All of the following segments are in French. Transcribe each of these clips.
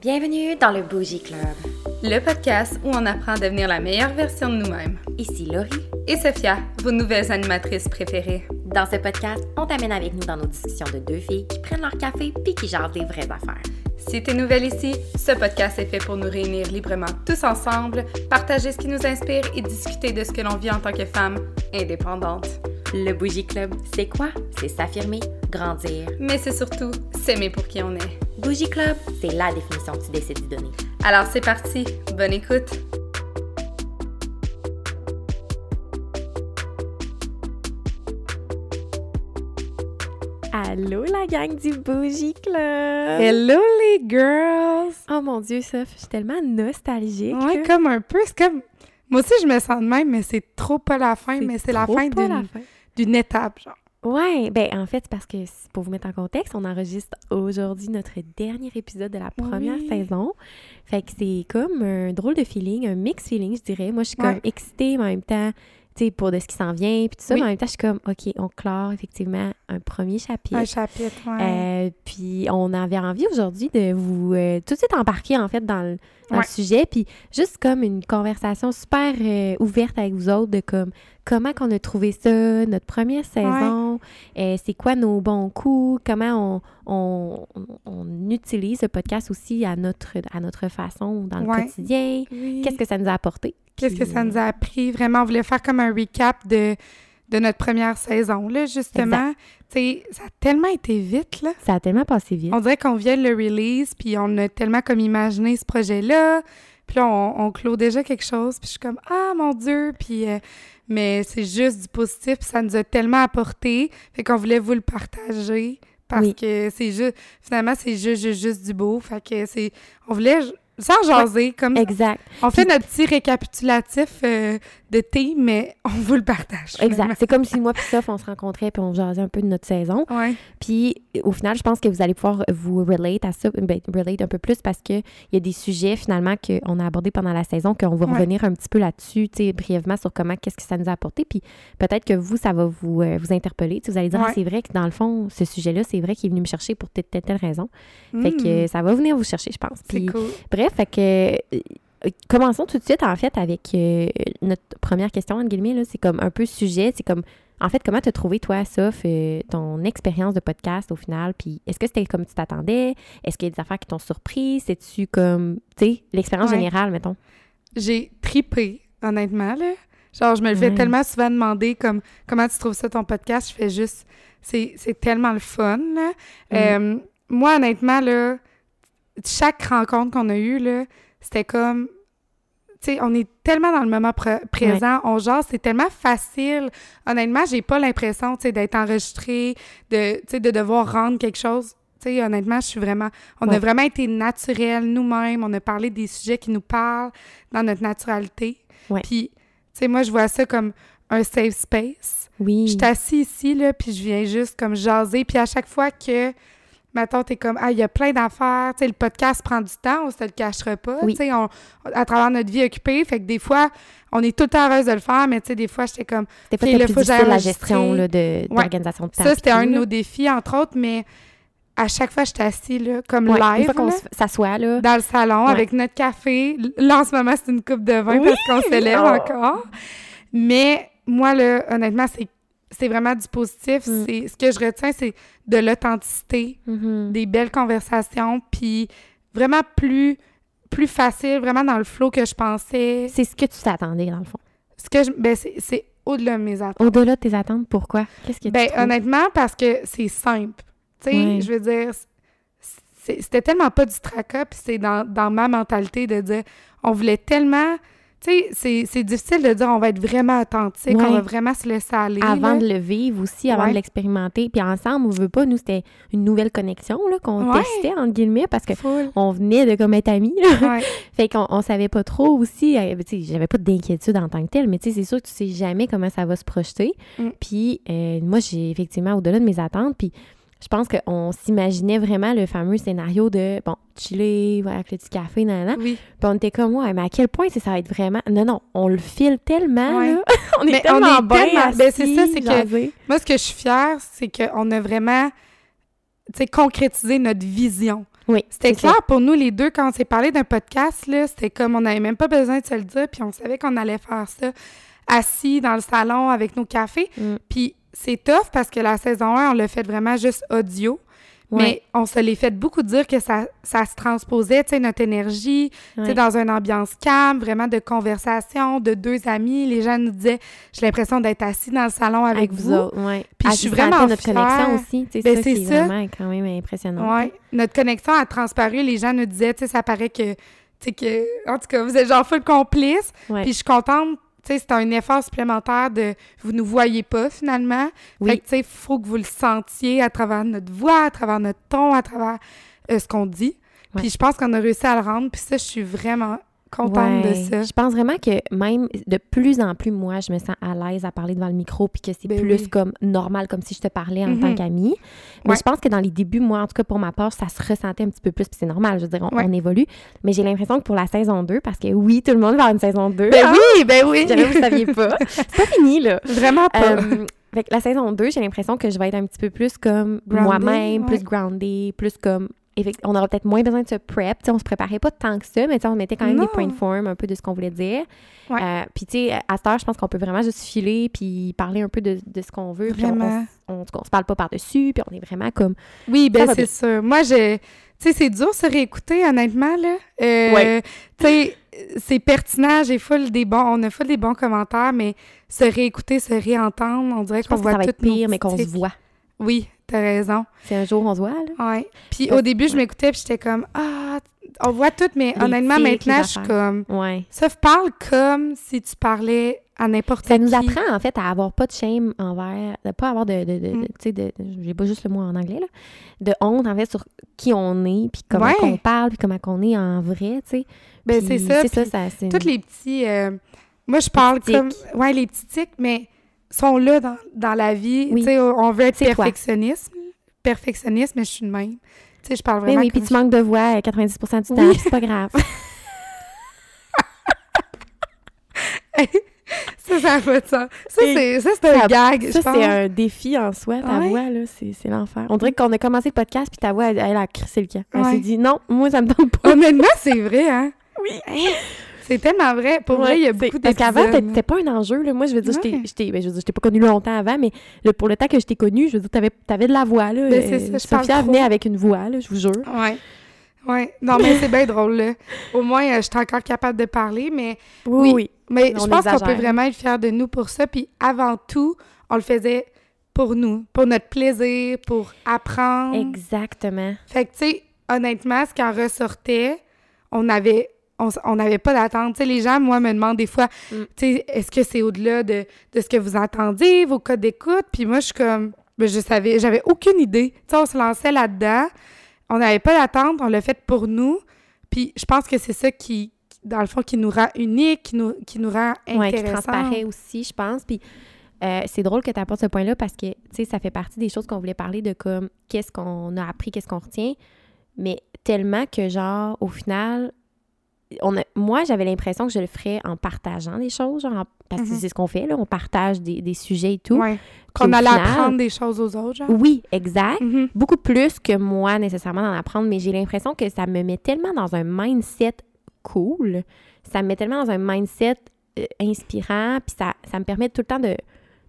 Bienvenue dans le Bougie Club. Le podcast où on apprend à devenir la meilleure version de nous-mêmes. Ici Laurie. Et Sophia, vos nouvelles animatrices préférées. Dans ce podcast, on t'amène avec nous dans nos discussions de deux filles qui prennent leur café puis qui jasent des vraies affaires. Si t'es nouvelle ici, ce podcast est fait pour nous réunir librement tous ensemble, partager ce qui nous inspire et discuter de ce que l'on vit en tant que femme indépendante. Le Bougie Club, c'est quoi? C'est s'affirmer, grandir. Mais c'est surtout s'aimer pour qui on est. Bougie Club, c'est la définition que tu décides de donner. Alors c'est parti, bonne écoute! Allô la gang du Bougie Club! Hello les girls! Oh mon dieu, Soph, je suis tellement nostalgique. Ouais, comme un peu, c'est comme... Moi aussi, je me sens de même, mais c'est trop pas la fin, mais c'est la fin. d'une étape, genre. Ouais, ben en fait, parce que pour vous mettre en contexte, on enregistre aujourd'hui notre dernier épisode de la première Oui. saison. Fait que c'est comme un drôle de feeling, un mix feeling, je dirais. Moi, je suis comme excitée, mais en même temps, sais, pour de ce qui s'en vient, puis tout ça, Oui. mais en même temps, je suis comme, OK, on clore effectivement un premier chapitre. Un chapitre, ouais. Euh, puis on avait envie aujourd'hui de vous euh, tout de suite embarquer en fait dans le, dans le Ouais. sujet, puis juste comme une conversation super euh, ouverte avec vous autres de comme comment qu'on a trouvé ça, notre première saison, c'est quoi nos bons coups, comment on, on, on utilise le podcast aussi à notre, à notre façon dans le Ouais. quotidien, Oui. qu'est-ce que ça nous a apporté? Qu'est-ce que ça nous a appris? Vraiment, on voulait faire comme un recap de, de notre première saison, là, justement. Ça a tellement été vite, là. Ça a tellement passé vite. On dirait qu'on vient de le release, puis on a tellement comme imaginé ce projet-là. Puis là, on, on clôt déjà quelque chose, puis je suis comme « Ah, mon Dieu! » Puis, euh, mais c'est juste du positif, puis ça nous a tellement apporté. Fait qu'on voulait vous le partager, parce Oui. que c'est juste... Finalement, c'est juste, juste, juste du beau. Fait que c'est... On voulait... Sans jaser, comme... Exact. On fait notre petit récapitulatif euh, de thé, mais on vous le partage. Exact. C'est comme si moi puis Soph, on se rencontrait puis on jasait un peu de notre saison. Ouais. Puis au final, je pense que vous allez pouvoir vous relate à ça, ben, relate un peu plus parce qu'il y a des sujets finalement qu'on a abordés pendant la saison, qu'on va Ouais. revenir un petit peu là-dessus, tu sais, brièvement sur comment, qu'est-ce que ça nous a apporté. Puis peut-être que vous, ça va vous, euh, vous interpeller. Vous allez dire, ah, c'est vrai que dans le fond, ce sujet-là, c'est vrai qu'il est venu me chercher pour telle, telle, telle raison. Fait que ça va venir vous chercher, je pense. Puis cool. Bref, fait que euh, commençons tout de suite en fait avec euh, notre première question entre guillemets là, c'est comme un peu sujet, c'est comme en fait comment t'as trouvé toi Soph euh, ton expérience de podcast au final? Puis est-ce que c'était comme tu t'attendais? Est-ce qu'il y a des affaires qui t'ont surpris? C'est-tu comme tu sais l'expérience Ouais. générale mettons? J'ai tripé, honnêtement, là. Genre, je me le fais Ouais. tellement souvent demander comme comment tu trouves ça ton podcast? Je fais juste, c'est, c'est tellement le fun, là. Mm. Euh, moi, honnêtement, là, chaque rencontre qu'on a eue, là, c'était comme, tu sais, on est tellement dans le moment pr- présent, on genre, c'est tellement facile. Honnêtement, j'ai pas l'impression, tu sais, d'être enregistré, de, tu sais, de devoir rendre quelque chose. Tu sais, honnêtement, je suis vraiment... On Ouais. a vraiment été naturels nous-mêmes. On a parlé des sujets qui nous parlent dans notre naturalité. Ouais. Puis, tu sais, moi, je vois ça comme un safe space. Oui. Je suis assise ici, là, puis je viens juste comme jaser. Puis à chaque fois que, mettons, t'es comme, ah, il y a plein d'affaires, tu sais, le podcast prend du temps, on se le cachera pas, Oui. tu sais, à travers notre vie occupée. Fait que des fois, on est tout le temps heureuse de le faire, mais tu sais, des fois, j'étais comme, C'était pas le plus difficile la enregistrer. gestion là, de Ouais. d'organisation de temps. ça, c'était un de nos défis, entre autres, mais à chaque fois, j'étais assise, là, comme Ouais, une live, fois qu'on là, s- s'assoit là. dans le salon, Ouais. avec notre café. Là, en ce moment, c'est une coupe de vin Oui! parce qu'on s'élève Oh! encore. Mais moi, là, honnêtement, c'est c'est vraiment du positif. Mm. C'est Ce que je retiens, c'est de l'authenticité, Mhm. des belles conversations, puis vraiment plus, plus facile, vraiment dans le flow que je pensais. C'est ce que tu t'attendais dans le fond. Ce que je, ben, c'est- au-delà de mes attentes. Au-delà de tes attentes, pourquoi? Qu'est-ce que Ben, honnêtement, parce que c'est simple. Tu sais, je veux dire, c'était tellement pas du tracas, puis c'est dans, dans ma mentalité de dire, on voulait tellement... Tu sais, c'est- difficile de dire on va être vraiment authentique, Ouais. on va vraiment se laisser aller. avant là. de le vivre aussi, avant Ouais. de l'expérimenter. Puis ensemble, on veut pas, nous, c'était une nouvelle connexion qu'on Ouais. testait, entre guillemets, parce que Full. on venait de comme être amis. fait qu'on on savait pas trop aussi. euh, tu sais, j'avais pas d'inquiétude en tant que telle, mais tu sais, c'est sûr que tu sais jamais comment ça va se projeter. Mm. Puis euh, moi, j'ai effectivement au-delà de mes attentes. Puis je pense qu'on s'imaginait vraiment le fameux scénario de, bon, chiller, voilà, avec le petit café, nanana. Oui. Puis on était comme, ouais, mais à quel point c'est- ça va être vraiment... Non, non, on le file tellement, Ouais. là. on est Mais tellement on est bien tellement- ben, c'est ça, c'est que-. Moi, ce que je suis fière, c'est qu'on a vraiment, tu sais, concrétisé notre vision. Oui, C'était ça. clair pour nous les deux quand on s'est parlé d'un podcast, là, c'était comme on n'avait même pas besoin de se le dire, puis on savait qu'on allait faire ça assis dans le salon avec nos cafés. Mm. Puis c'est tough parce que la saison 1, on l'a fait vraiment juste audio. Ouais. Mais on se l'est fait beaucoup dire que ça, ça se transposait, tu sais, notre énergie, tu sais, dans une ambiance calme, vraiment de conversation, de deux amis. Les gens nous disaient, j'ai l'impression d'être assis dans le salon avec, avec vous autres, ouais. Puis je suis vraiment notre fière. connexion aussi, tu sais, Ben, c'est vraiment quand même impressionnant. Ouais. Notre connexion a transparu. Les gens nous disaient, tu sais, ça paraît que, tu sais, que, en tout cas, vous êtes genre full complice. Puis je suis contente, tu sais, c'est un effort supplémentaire de, vous nous voyez pas finalement. Oui. Fait que, tu sais, il faut que vous le sentiez à travers notre voix, à travers notre ton, à travers euh, ce qu'on dit. Ouais. Puis je pense qu'on a réussi à le rendre. Puis ça, je suis vraiment contente Ouais. de ça. Je pense vraiment que même de plus en plus, moi, je me sens à l'aise à parler devant le micro, puis que c'est Ben plus oui. comme normal, comme si je te parlais en Mhm. tant qu'amie. Mais Ouais. je pense que dans les débuts, moi, en tout cas pour ma part, ça se ressentait un petit peu plus, puis c'est normal, je veux dire, on, Ouais. on évolue. Mais j'ai l'impression que pour la saison 2, parce que oui, tout le monde va avoir une saison 2. Ben hein, oui, ben oui! J'avais vous saviez pas. C'est pas fini, là. Vraiment pas. Euh, fait que la saison 2, j'ai l'impression que je vais être un petit peu plus comme moi-même, ouais. plus grounded, plus comme. On aura peut-être moins besoin de se prep. Tu sais, on se préparait pas tant que ça, mais on mettait quand même Non. des points de forme, un peu de ce qu'on voulait dire. Ouais. Euh, puis, tu sais, à cette heure, je pense qu'on peut vraiment juste filer puis parler un peu de, de ce qu'on veut. puis on- on, Vraiment. on, on se parle pas par-dessus, puis on est vraiment comme. Oui, ben c'est sûr. Moi, je... Tu sais, c'est dur se réécouter, honnêtement, là. Euh, Ouais. Tu sais, c'est pertinent, j'ai full des bons... On a full des bons commentaires, mais se réécouter, se réentendre, on dirait qu'on que voit ça va être toutes nos pire, mais qu'on se voit. Oui, t'as raison. C'est un jour, on se voit, là. Ouais. Puis Parce- au début, je m'écoutais, puis j'étais comme... Ah, on voit tout, mais Les honnêtement, tics, maintenant, je suis comme... Ouais. Sauf parle comme si tu parlais à n'importe qui. Ça nous apprend, en fait, à avoir pas de shame envers, de pas avoir de, de, de, Mm. de- tu sais, de, j'ai pas juste le mot en anglais, là, de honte, en fait, sur qui on est, puis comment Ouais. qu'on parle, puis comment qu'on est en vrai, tu sais. Ben, c'est ça. C'est ça, ça, c'est... Tous les petits... euh, Moi, je parle comme... Ouais, les petits tics, mais sont là dans, dans la vie. Oui. On veut être perfectionniste. Perfectionniste, mais je suis de même. Tu sais, je parle Mais vraiment oui, puis tu manques de voix euh, 90 du temps, Oui. c'est pas grave. Ça, ça a pas de sens. Ça, c'est ça, c'est un ça- gag, ça, c'est un défi en soi, ta Ouais. voix, là, c'est, c'est l'enfer. On dirait qu'on a commencé le podcast, puis ta voix, elle, elle a crissé le camp. Elle Ouais. s'est dit, non, moi, ça me tente pas. Honnêtement, c'est vrai, hein? Oui. C'est tellement vrai. Pour vrai, il y a Ouais, beaucoup Parce qu'avant, d'épisodes. t'étais pas un enjeu. Là. Moi, je veux dire, je t'ai- Ouais. je t'ai ben, je veux dire, je t'ai pas connu longtemps avant, mais le- pour le temps que je t'ai connu, je veux dire, t'avais avais de la voix. Là. Ben, ça, Euh, parle Sophia venait avec une voix, là, je vous jure. Ouais. Ouais. Non, mais c'est bien drôle, là. Au moins, euh, je suis encore capable de parler, mais Oui. Mais On je pense qu'on peut vraiment être fiers de nous pour ça. Puis avant tout, on le faisait pour nous, pour notre plaisir, pour apprendre. Exactement. Fait que, tu sais, honnêtement, ce qui en ressortait, on avait... On n'avait pas d'attente. Tu sais, les gens, moi, me demandent des fois, Mm. tu sais, est-ce que c'est au-delà de, de ce que vous entendez, vos codes d'écoute? Puis moi, je suis comme, ben, je savais, j'avais aucune idée. Tu sais, on se lançait là-dedans. On n'avait pas d'attente, on l'a fait pour nous. Puis je pense que c'est ça qui, dans le fond, qui nous rend unique, qui nous, qui nous rend Ouais, qui transparaît aussi, je pense. Puis euh, c'est drôle que tu apportes ce point-là parce que, tu sais, ça fait partie des choses qu'on voulait parler de comme qu'est-ce qu'on a appris, qu'est-ce qu'on retient. Mais tellement que, genre, au final, on a, moi, j'avais l'impression que je le ferais en partageant des choses, genre, en- parce que Mhm. c'est ce qu'on fait, là. On partage des, des sujets et tout. Ouais. Qu'on allait final- apprendre des choses aux autres, genre. Oui, exact. Mhm. Beaucoup plus que moi, nécessairement, d'en apprendre, mais j'ai l'impression que ça me met tellement dans un mindset cool. Ça me met tellement dans un mindset euh, inspirant, puis ça, ça me permet tout le temps de,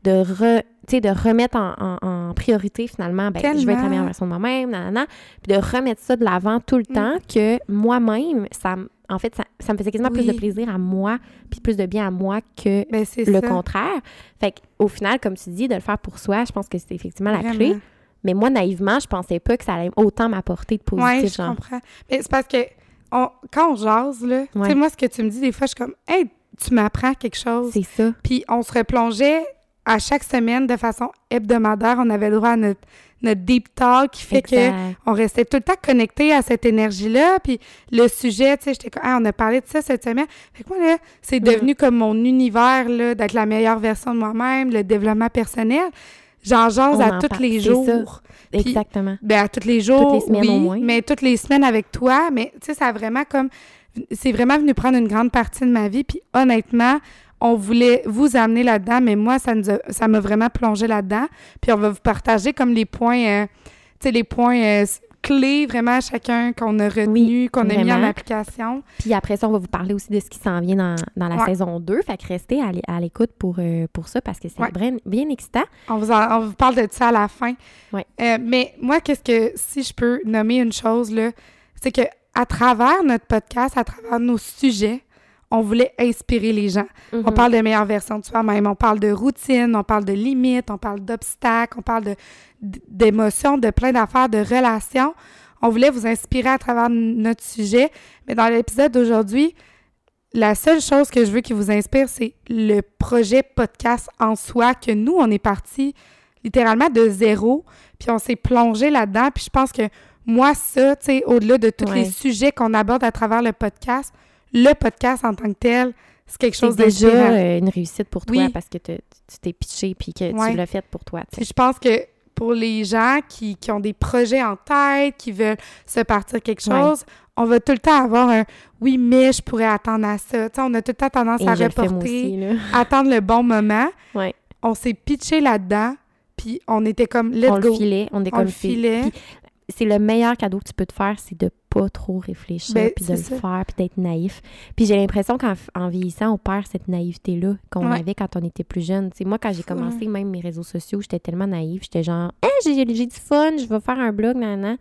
de, re- de remettre en, en- en priorité, finalement, ben, je veux être la meilleure version de moi-même, nanana, puis de remettre ça de l'avant tout le Mm. temps, que moi-même, ça, m- en fait, ça, ça me faisait quasiment plus de plaisir à moi, puis plus de bien à moi que Ben, c'est le ça. contraire. Fait qu'au final, comme tu dis, de le faire pour soi, je pense que c'est effectivement la clé. Mais moi, naïvement, je pensais pas que ça allait autant m'apporter de Ouais, positif, je genre. comprends. Mais c'est parce que on, quand on jase, là, tu Ouais. sais, moi, ce que tu me dis, des fois, je suis comme, hey, tu m'apprends quelque chose. C'est ça. Puis on se replongeait à chaque semaine de façon hebdomadaire. On avait le droit à notre, notre deep talk qui fait que Exact. on restait tout le temps connecté à cette énergie-là. Puis le sujet, tu sais, j'étais comme, ah, on a parlé de ça cette semaine. Fait que moi, là, c'est Mm. devenu comme mon univers, là, d'être la meilleure version de moi-même, le développement personnel. J'en jase à tous les ça. jours. Puis- Exactement. Ben, à tous les jours, Toutes les semaines oui, au moins. mais toutes les semaines avec toi. Mais, tu sais, ça a vraiment comme... C'est vraiment venu prendre une grande partie de ma vie. Puis, honnêtement, on voulait vous amener là-dedans, mais moi, ça nous a- ça m'a vraiment plongé là-dedans. Puis, on va vous partager comme les points... euh, tu sais, les points euh, clés vraiment chacun qu'on a retenu, qu'on a mis en application. Puis après ça, on va vous parler aussi de ce qui s'en vient dans, dans la Ouais. saison 2. Fait que restez à l'é- à l'écoute pour, euh, pour ça parce que c'est Ouais. bien, bien excitant. On vous, en- on vous parle de ça à la fin. Ouais. Mais moi, qu'est-ce que, si je peux nommer une chose, là, c'est que à travers notre podcast, à travers nos sujets, on voulait inspirer les gens. On Mhm. parle de meilleure version de soi-même, on parle de routine, on parle de limites, on parle d'obstacles, on parle d'émotions, de plein d'affaires, de relations. On voulait vous inspirer à travers notre sujet. Mais dans l'épisode d'aujourd'hui, la seule chose que je veux qui vous inspire, c'est le projet podcast en soi, que nous, on est parti littéralement de zéro, puis on s'est plongé là-dedans. Puis je pense que moi, ça, tu sais, au-delà de tous les sujets qu'on aborde à travers le podcast, le podcast en tant que tel, c'est quelque chose C'est déjà euh, une réussite pour toi Oui. parce que te- tu t'es pitché puis que Ouais. tu l'as fait pour toi. Puis je pense que pour les gens qui, qui ont des projets en tête, qui veulent se partir quelque Ouais. chose, on va tout le temps avoir un oui, mais je pourrais attendre à ça. On a tout le temps tendance Et à reporter, aussi. Attendre le bon moment. Ouais. On s'est pitché là-dedans, puis on était comme let's on go. le filait, on est On comme le fil- filait. Puis c'est le meilleur cadeau que tu peux te faire, c'est de pas trop réfléchir, Ben, puis de le ça. faire, puis d'être naïf. Puis j'ai l'impression qu'en en vieillissant, on perd cette naïveté-là qu'on Ouais. avait quand on était plus jeune. Moi, quand j'ai commencé même mes réseaux sociaux, j'étais tellement naïve. J'étais genre, hey, j'ai j'ai du fun, je vais faire un blog, nan,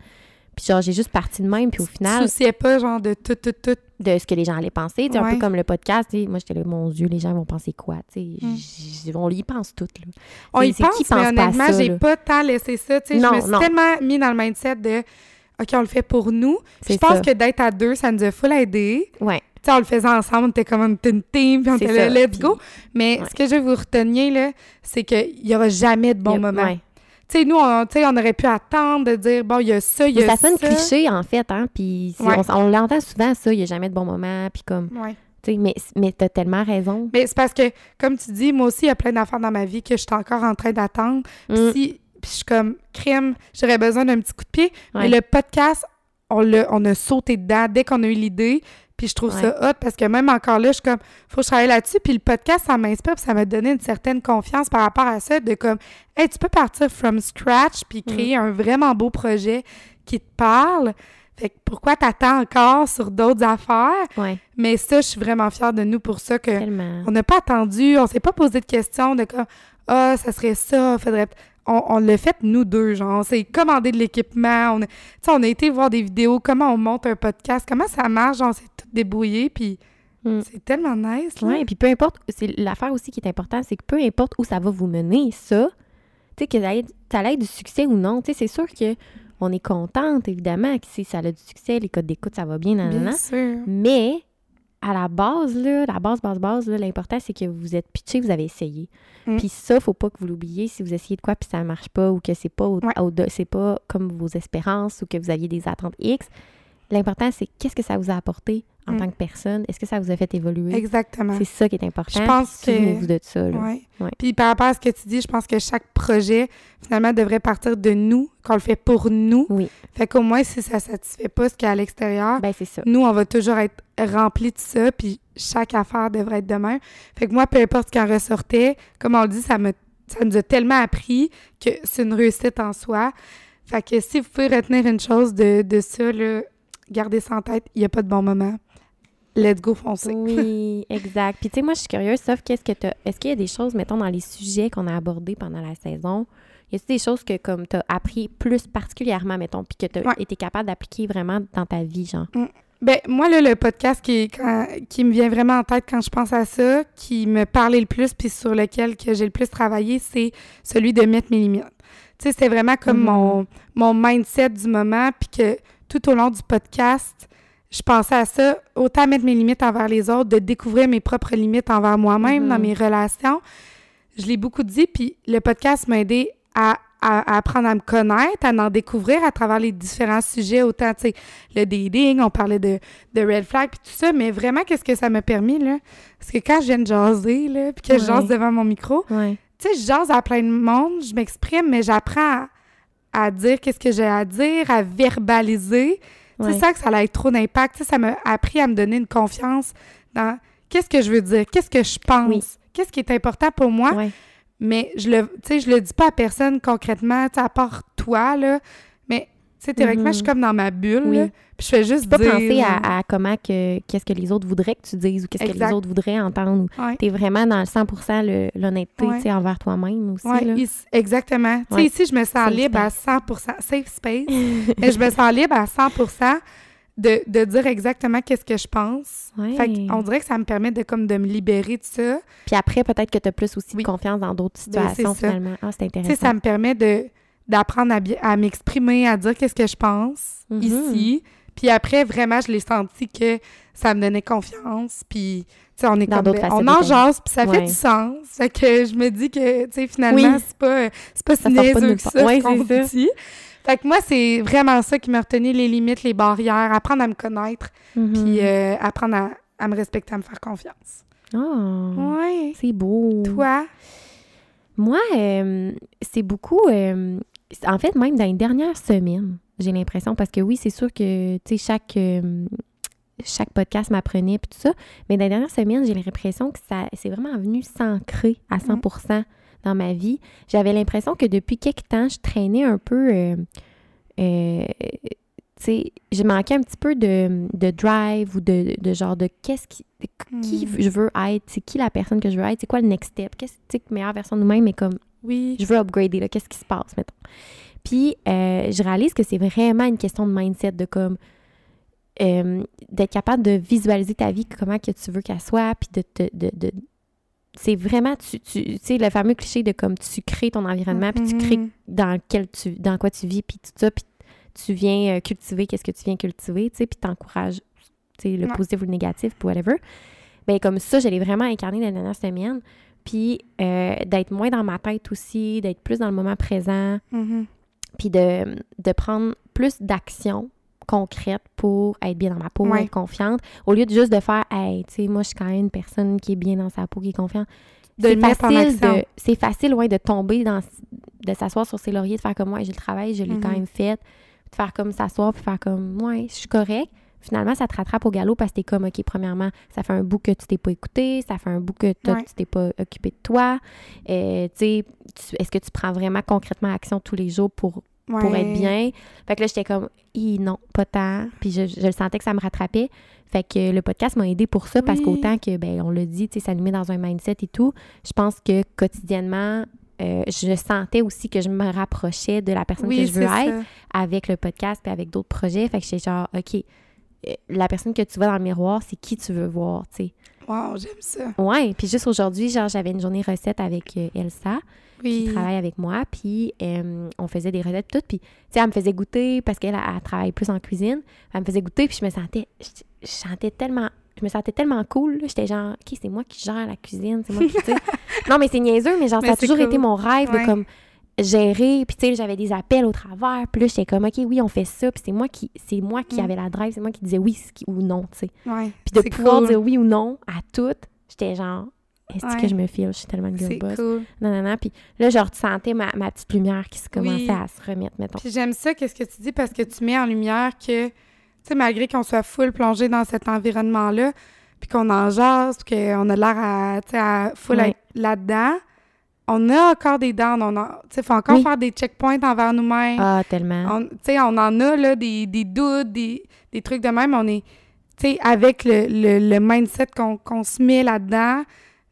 Puis genre, j'ai juste parti de même, puis au Tu final, souciais pas, genre, de tout, tout, tout? de ce que les gens allaient penser. Tu sais, Un Ouais. peu comme le podcast, tu sais, moi, j'étais là, mon Dieu, les gens vont penser quoi? Tu sais, Mm. j- on y pense toutes, là. On y pense, qui mais pense à honnêtement, j'ai pas tant laissé ça. Tu sais, je me suis non. tellement mis dans le mindset de OK, on le fait pour nous. Je pense ça. que d'être à deux, ça nous a full aidé. Ouais. Tu sais, on le faisait ensemble, on était comme une team, puis on était là, let's go. Mais ouais. ce que je veux vous reteniez, là, c'est qu'il y aura jamais de bon a- moment. ouais. Tu sais, nous, on, on aurait pu attendre de dire, bon, il y a ça, il y a ça sonne cliché, en fait, hein, puis Ouais. on, on l'entend souvent, ça, il n'y a jamais de bon moment, puis comme, Ouais. mais, mais t'as tellement raison. Mais c'est parce que, comme tu dis, moi aussi, il y a plein d'affaires dans ma vie que je suis encore en train d'attendre. Puis Mm. si, puis je suis comme, crème, j'aurais besoin d'un petit coup de pied. Ouais. Mais le podcast, on, l'a- on a sauté dedans dès qu'on a eu l'idée. Puis je trouve ça hot parce que même encore là, je suis comme, faut que je travaille là-dessus. Puis le podcast, ça m'inspire, puis ça m'a donné une certaine confiance par rapport à ça, de comme, hey, tu peux partir from scratch, puis Mm. créer un vraiment beau projet qui te parle. Fait que pourquoi t'attends encore sur d'autres affaires? Ouais, Mais ça, je suis vraiment fière de nous pour ça que tellement. on n'a pas attendu, on s'est pas posé de questions de comme ah ça serait ça, faudrait on, on l'a fait nous deux, genre on s'est commandé de l'équipement, on a, on a été voir des vidéos, comment on monte un podcast, comment ça marche, on s'est tout débrouillé, puis Mm. c'est tellement nice. Là. Ouais, puis peu importe, c'est l'affaire aussi qui est importante, c'est que peu importe où ça va vous mener, ça, tu sais, que ça ait du succès ou non, tu sais, c'est sûr que on est contente, évidemment, que si ça a du succès, les codes d'écoute, ça va bien, nan, Bien nan. sûr. Mais à la base, là, la base, base, base, là, l'important, c'est que vous êtes pitché, vous avez essayé. Mm. Puis ça, faut pas que vous l'oubliez si vous essayez de quoi puis ça marche pas ou que c'est pas, au- Ouais. au- c'est pas comme vos espérances ou que vous aviez des attentes X. L'important, c'est qu'est-ce que ça vous a apporté en Mm. tant que personne. Est-ce que ça vous a fait évoluer? Exactement. C'est ça qui est important. Je pense que- de ça. Là. Ouais. Ouais. Puis par rapport à ce que tu dis, je pense que chaque projet, finalement, devrait partir de nous, qu'on le fait pour nous. Oui, Fait qu'au moins, si ça satisfait pas ce qu'il y a à l'extérieur, ben c'est ça. nous, on va toujours être remplis de ça, puis chaque affaire devrait être de même. Fait que moi, peu importe ce qui en ressortait, comme on le dit, ça, me, ça nous a tellement appris que c'est une réussite en soi. Fait que si vous pouvez retenir une chose de, de ça, là, gardez ça en tête, il n'y a pas de bon moment. Let's go foncer. Oui, exact. Puis tu sais, moi, je suis curieuse, sauf qu'est-ce que tu Est-ce qu'il y a des choses, mettons, dans les sujets qu'on a abordés pendant la saison, y a-t-il des choses que, comme, tu as appris plus particulièrement, mettons, puis que tu as Ouais. été capable d'appliquer vraiment dans ta vie, genre? Ben, moi, là, le podcast qui, quand- qui me vient vraiment en tête quand je pense à ça, qui me parlait le plus, puis sur lequel que j'ai le plus travaillé, c'est celui de mettre mes limites. Tu sais, c'était vraiment comme Mhm. mon, mon mindset du moment, puis que tout au long du podcast, je pensais à ça, autant mettre mes limites envers les autres, de découvrir mes propres limites envers moi-même Mhm. dans mes relations. Je l'ai beaucoup dit, puis le podcast m'a aidé à, à- à apprendre à me connaître, à en découvrir à travers les différents sujets, autant, tu sais, le dating, on parlait de, de red flag, puis tout ça, mais vraiment, qu'est-ce que ça m'a permis, là? Parce que quand je viens de jaser, là, puis que je Ouais. jase devant mon micro, tu sais, je jase à plein de monde, je m'exprime, mais j'apprends à, à dire qu'est-ce que j'ai à dire, à verbaliser. Ouais. C'est ça que ça a trop d'impact. Ça m'a appris à me donner une confiance dans qu'est-ce que je veux dire, qu'est-ce que je pense, Oui. qu'est-ce qui est important pour moi. Ouais. Mais je le, je le dis pas à personne concrètement, tu sais, à part toi, là. Sais, théoriquement, je suis comme dans ma bulle, là, puis je fais juste pas dire... penser à, à comment que qu'est-ce que les autres voudraient que tu dises ou qu'est-ce que les autres voudraient entendre. Ouais. T'es vraiment dans le 100% le- l'honnêteté, Ouais. tu envers toi-même aussi. Ouais, là. exactement. Tu sais, ici, je me sens Safe libre à 100% safe space, mais je me sens libre à 100 de, de dire exactement qu'est-ce que je pense. Fait on dirait que ça me permet de comme de me libérer de ça. Puis après, peut-être que tu as plus aussi Oui. de confiance dans d'autres Ben, situations, finalement. Ah, c'est Tu intéressant. sais, ça me permet de d'apprendre à, m'exprimer, à dire qu'est-ce que je pense Mhm. ici. Puis après, vraiment, je l'ai senti que ça me donnait confiance. Puis, tu sais, on est Dans comme... ben, on en jase, puis ça fait du sens. Fait que je me dis que, tu sais, finalement, Oui. c'est pas, c'est pas si Ça niaiseux que ça, Ouais, ce qu'on dit. Fait que moi, c'est vraiment ça qui m'a retenu, les limites, les barrières, apprendre à me connaître, Mhm. puis euh, apprendre à, à me respecter, à me faire confiance. Ah, Ouais. c'est beau. Toi? Moi, euh, c'est beaucoup. euh, en fait, même dans les dernières semaines, j'ai l'impression, parce que oui, c'est sûr que, tu sais, chaque. euh, chaque podcast m'apprenait puis tout ça. Mais dans les dernières semaines, j'ai l'impression que ça c'est vraiment venu s'ancrer à 100% dans ma vie. J'avais l'impression que depuis quelque temps, je traînais un peu... euh, euh, tu sais, je manquais un petit peu de, de drive ou de, de genre de qu'est-ce qui... de qui Hmm. je veux être, c'est qui la personne que je veux être, c'est quoi le next step, qu'est-ce que meilleure version de nous-mêmes, mais comme Oui. je veux upgrader, là, qu'est-ce qui se passe, mettons? Puis, euh, je réalise que c'est vraiment une question de mindset, de comme, euh, d'être capable de visualiser ta vie, comment que tu veux qu'elle soit, puis de te, de, de- c'est vraiment, tu, tu sais, le fameux cliché de comme, tu crées ton environnement, puis tu crées Mhm. dans lequel tu, dans quoi tu vis, puis tout ça, puis tu viens euh, cultiver qu'est-ce que tu viens cultiver, tu sais, puis t'encourages, tu sais, le Ouais. positif ou le négatif, puis whatever. Ben comme ça, je l'ai vraiment incarné dans les dernières semaines, puis euh, d'être moins dans ma tête aussi, d'être plus dans le moment présent, Mhm. puis de, de prendre plus d'actions concrètes pour être bien dans ma peau, Ouais. être confiante, au lieu de juste de faire « Hey, tu sais, moi, je suis quand même une personne qui est bien dans sa peau, qui est confiante. » De C'est facile de c'est facile ouais, de tomber dans de s'asseoir sur ses lauriers de faire comme moi j'ai le travail je l'ai quand Mhm. même fait de faire comme s'asseoir puis faire comme ouais je suis correct finalement ça te rattrape au galop parce que t'es comme ok premièrement ça fait un bout que tu t'es pas écouté ça fait un bout que toi, Ouais. tu t'es pas occupé de toi Euh, tu sais est-ce que tu prends vraiment concrètement action tous les jours pour pour être bien? Fait que là, j'étais comme, Hi, non, pas tant. Puis je, je le sentais que ça me rattrapait. Fait que le podcast m'a aidé pour ça parce qu'autant que, ben, on l'a dit, tu sais, ça nous met dans un mindset et tout, je pense que quotidiennement, euh, je sentais aussi que je me rapprochais de la personne Oui, que je veux être ça. avec le podcast et avec d'autres projets. Fait que j'étais genre, OK, la personne que tu vois dans le miroir, c'est qui tu veux voir, tu sais. Wow, j'aime ça. Ouais, puis juste aujourd'hui, genre, j'avais une journée recette avec euh, Elsa Oui. qui travaille avec moi, puis euh, on faisait des recettes toutes, puis tu sais, elle me faisait goûter parce qu'elle elle, elle travaille plus en cuisine, elle me faisait goûter, puis je me sentais, je, je sentais tellement, je me sentais tellement cool, j'étais genre, ok, c'est moi qui gère la cuisine, c'est moi qui, tu sais. non, mais c'est niaiseux, mais genre, Mais ça a toujours cool. été mon rêve Ouais. de comme gérer, puis tu sais, j'avais des appels au travers, puis là, j'étais comme, ok, oui, on fait ça, puis c'est moi qui, c'est moi qui Mm. avait la drive, c'est moi qui disais oui ou non, tu sais. Ouais. Puis de pouvoir cool. dire oui ou non à tout, j'étais genre, est-ce Ouais. que je me file, je suis tellement une girl boss. cool. Non, non, non. Puis là, je ressentais ma, ma petite lumière qui se commençait Oui. à se remettre, mettons. Puis j'aime ça, qu'est-ce que tu dis, parce que tu mets en lumière que, tu sais, malgré qu'on soit full plongé dans cet environnement-là, puis qu'on en jase, puis qu'on a l'air à, à full Ouais. là-dedans, on a encore des dents, on a, faut encore Oui. faire des checkpoints envers nous-mêmes. Ah, tellement. On- Tu sais, on en a, là, des, des doutes, des, des trucs de même, on est, tu sais, avec le, le, le mindset qu'on se met là-dedans,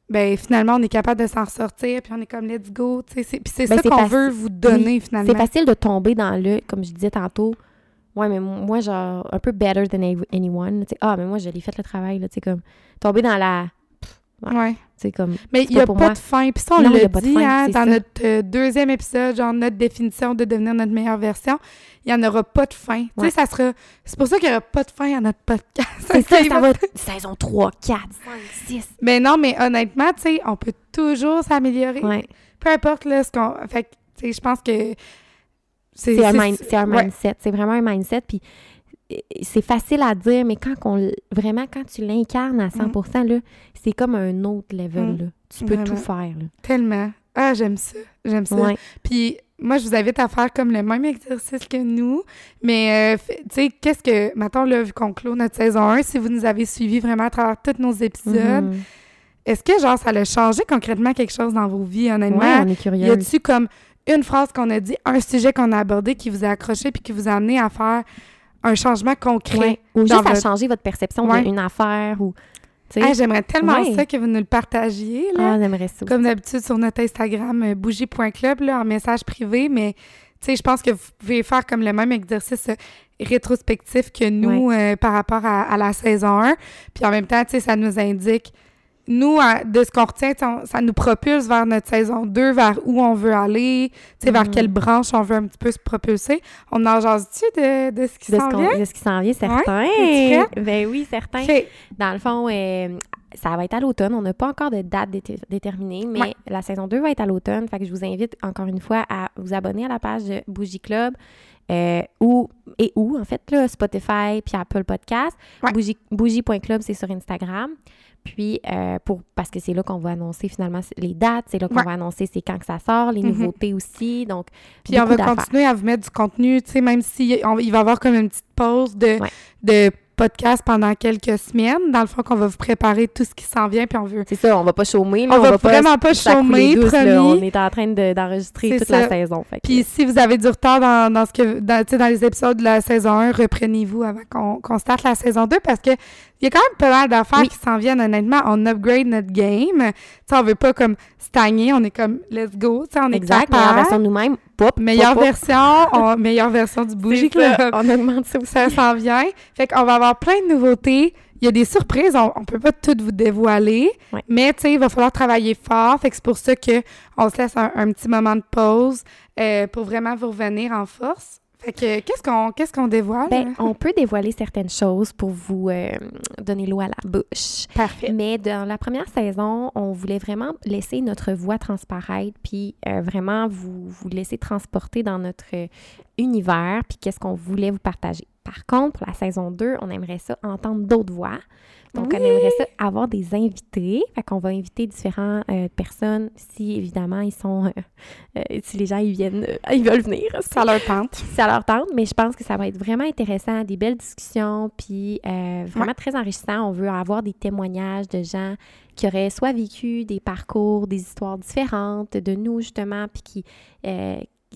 ben finalement, on est capable de s'en ressortir, puis on est comme, let's go, tu sais, c'est- puis c'est Ben, ça qu'on veut vous donner, finalement. C'est facile de tomber dans le, comme je disais tantôt, ouais, mais moi, genre, un peu better than any- anyone. Tu sais, ah, mais moi, je l'ai fait le travail, là, tu sais, comme, tomber dans la, Ouais. sais, comme, Mais C'est il n'y a pas moi. de fin. Puis ça, on l'a dit hein, c'est dans ça. notre euh, deuxième épisode, genre notre définition de devenir notre meilleure version. Il n'y en aura pas de fin. Tu sais, ça sera... C'est pour ça qu'il n'y aura pas de fin à notre podcast. c'est ça, ça va- va, saison 3, 4, 5, 6. Mais non, mais honnêtement, tu sais, on peut toujours s'améliorer. Ouais, Peu importe, là, ce qu'on... Fait tu sais, je pense que... c'est un, mind- c'est un mindset, c'est vraiment un mindset, puis c'est facile à dire, mais quand on, l- vraiment, quand tu l'incarnes à 100%, là, c'est comme un autre level, Mm. là. Tu peux tout faire, là. Tellement. Ah, j'aime ça. J'aime ça. Ouais. Puis moi, je vous invite à faire comme le même exercice que nous. Mais, euh, tu sais, qu'est-ce que... Mettons, là, vu qu'on clôt notre saison 1, si vous nous avez suivis vraiment à travers tous nos épisodes, Mhm. est-ce que, genre, ça a changé concrètement quelque chose dans vos vies, honnêtement? Ouais, on est y curieux. a-tu comme une phrase qu'on a dit, un sujet qu'on a abordé qui vous a accroché puis qui vous a amené à faire un changement concret. Ouais. Ou juste à changer votre perception Ouais. d'une affaire ou. Ah, J'aimerais tellement Ouais. ça que vous nous le partagiez. Là. Ah, j'aimerais ça. Comme d'habitude sur notre Instagram, euh, bougie.club, là, en message privé, mais je pense que vous pouvez faire comme le même exercice euh, rétrospectif que nous euh, par rapport à, à la saison 1. Puis en même temps, ça nous indique, nous, à- de ce qu'on retient, on- ça nous propulse vers notre saison 2, vers où on veut aller, vers Mhm. quelle branche on veut un petit peu se propulser. On en jase-tu de, de ce qui s'en vient? de ce qui s'en vient, certain. Ben oui, certain. OK. Dans le fond, euh, ça va être à l'automne. On n'a pas encore de date déter- déterminée, mais Ouais. la saison 2 va être à l'automne. Fait que je vous invite encore une fois à vous abonner à la page de Bougie Club. euh, ou, et où, en fait, là, Spotify puis Apple Podcast. Ouais. Bougie- Bougie.club, c'est sur Instagram. Puis, euh, pour, parce que c'est là qu'on va annoncer finalement les dates, c'est là qu'on Ouais. va annoncer c'est quand que ça sort, les Mhm. nouveautés aussi. Donc, Puis on va continuer à vous mettre du contenu, tu sais, même si on- il va y avoir comme une petite pause de, Ouais. de podcast pendant quelques semaines. Dans le fond, qu'on va vous préparer tout ce qui s'en vient, puis on veut... C'est ça, on va pas chômer. là, On, va, pas vraiment pas chômer, douce, là. promis. On est en train de- d'enregistrer toute ça. la saison. fait que- Puis si vous avez du retard dans, dans ce que dans, dans les épisodes de la saison 1, reprenez-vous avant qu'on qu'on starte la saison 2 parce que il y a quand même pas mal d'affaires Oui. qui s'en viennent honnêtement. On upgrade notre game. Tu sais, on veut pas comme stagner, on est comme let's go, tu sais, on est exact, meilleure version de nous-mêmes. Pop, Meilleure pop, pop. version, on- meilleure version du Bougie Club. On augmente ça aussi. Ça s'en vient. Fait qu'on va avoir plein de nouveautés. Il y a des surprises, on, on peut pas toutes vous dévoiler, Ouais. mais tu sais, il va falloir travailler fort. Fait que c'est pour ça que on se laisse un, un petit moment de pause euh, pour vraiment vous revenir en force. Fait que qu'est-ce qu'on qu'est-ce qu'on dévoile? Ben, on peut dévoiler certaines choses pour vous euh, donner l'eau à la bouche. Parfait. Mais dans la première saison, on voulait vraiment laisser notre voix transparaître, puis euh, vraiment vous, vous laisser transporter dans notre euh, univers, puis qu'est-ce qu'on voulait vous partager. Par contre, pour la saison 2, on aimerait ça entendre d'autres voix. Donc, on aimerait ça avoir des invités. Fait qu'on va inviter différentes euh, personnes si, évidemment, ils sont... euh, euh, si les gens, ils viennent... euh, ils veulent venir. Ça leur tente. ça leur tente, mais je pense que ça va être vraiment intéressant, des belles discussions, puis vraiment très enrichissant. On veut avoir des témoignages de gens qui auraient soit vécu des parcours, des histoires différentes de nous, justement, puis qui...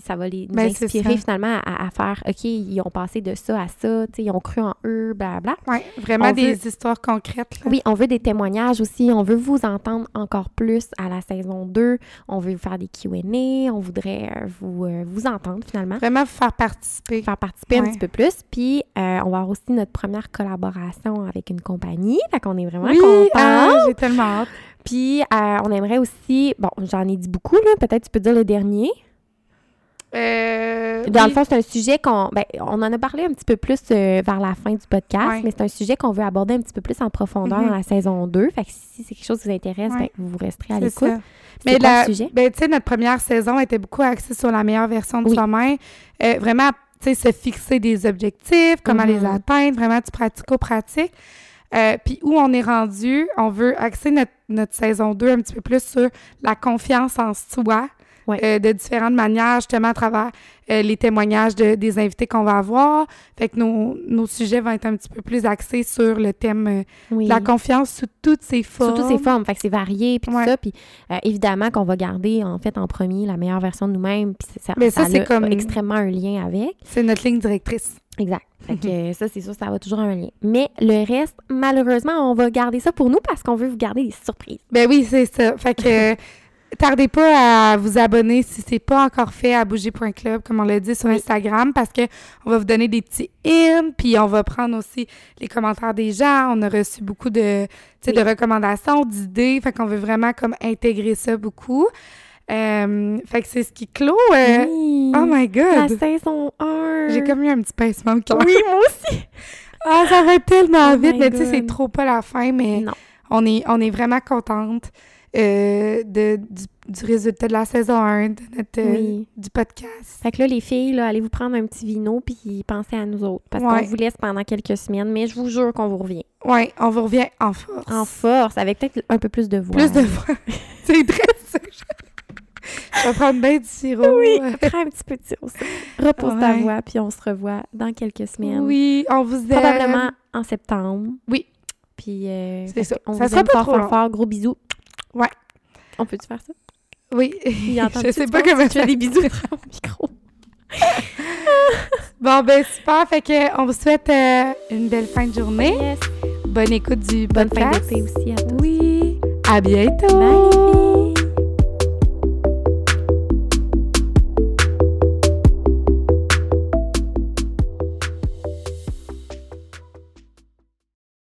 ça va les nous Ben, inspirer finalement à, à faire OK, ils ont passé de ça à ça, ils ont cru en eux, blablabla. Ouais, vraiment On des veut- histoires concrètes. là. Oui, on veut des témoignages aussi. On veut vous entendre encore plus à la saison 2. On veut faire des Q&A. On voudrait euh, vous, euh, vous entendre finalement Vraiment vous faire participer. faire participer un petit peu plus. Puis, euh, on va avoir aussi notre première collaboration avec une compagnie. Fait qu'on est vraiment Oui, contents. ah, j'ai tellement hâte. Puis, euh, on aimerait aussi... Bon, j'en ai dit beaucoup, là. Peut-être tu peux dire le dernier. Euh, Dans oui. le fond, c'est un sujet qu'on... Ben, on en a parlé un petit peu plus euh, vers la fin du podcast, Ouais. mais c'est un sujet qu'on veut aborder un petit peu plus en profondeur Mhm. dans la saison 2. Fait que si c'est quelque chose qui vous intéresse, Ouais. ben, vous resterez à l'écoute. Mais quoi la, le sujet? ben, tu sais, notre première saison était beaucoup axée sur la meilleure version de Oui. soi-même. Euh, vraiment, tu sais, se fixer des objectifs, comment les Mhm. atteindre, vraiment du pratico-pratique. Euh, Puis où on est rendu, on veut axer notre, notre saison 2 un petit peu plus sur la confiance en soi. Ouais. euh, de différentes manières, justement à travers euh, les témoignages de- des invités qu'on va avoir. Fait que nos, nos sujets vont être un petit peu plus axés sur le thème euh, Oui. de la confiance sous toutes ses formes. Sous toutes ses formes. Fait que c'est varié, puis Ouais. tout ça. Puis euh, évidemment qu'on va garder, en fait, en premier, la meilleure version de nous-mêmes. Puis ça, Mais ça, c'est a comme- extrêmement un lien avec. C'est notre ligne directrice. Exact. Fait que euh, ça, c'est sûr, ça va toujours un lien. Mais le reste, malheureusement, on va garder ça pour nous parce qu'on veut vous garder des surprises. Ben oui, c'est ça. Fait que tardez pas à vous abonner si c'est pas encore fait à bouger.club, comme on l'a dit sur. Instagram, parce que on va vous donner des petits in, puis on va prendre aussi les commentaires des gens. On a reçu beaucoup de, Oui. de recommandations, d'idées. Fait qu'on veut vraiment comme intégrer ça beaucoup. Euh, fait que c'est ce qui clôt. euh, Oui. Oh my La God! saison 1. J'ai comme eu un petit pincement de cœur. Oui, moi aussi. Ah, ça va tellement Oh vite, mais tu sais, c'est trop pas la fin, mais Non. on est, on est vraiment contente euh, de, du, du résultat de la saison 1, de notre, euh, Oui. du podcast. Fait que là, les filles, là, allez vous prendre un petit vino puis pensez à nous autres? Parce Ouais. qu'on vous laisse pendant quelques semaines, mais je vous jure qu'on vous revient. Oui, on vous revient en force. En force, avec peut-être un peu plus de voix. Plus de fois. c'est très ça. Je vais prendre bien du sirop. Oui, prends un petit peu de sirop. Repose ta voix, puis on se revoit dans quelques semaines. Oui, on vous aime. Probablement en septembre. Oui. Puis, euh, ça. On Ça vous sera aime pas fort, trop fort, long. fort. Gros bisous. Ouais. On peut-tu faire ça? Oui. Il entend je sais pas comment tu fais des bisous au micro. Bon, ben super. Fait que on vous souhaite euh, une belle fin de journée. Yes. Bonne écoute du Bonne fin podcast. d'été aussi à tous. Oui. À bientôt. Bye.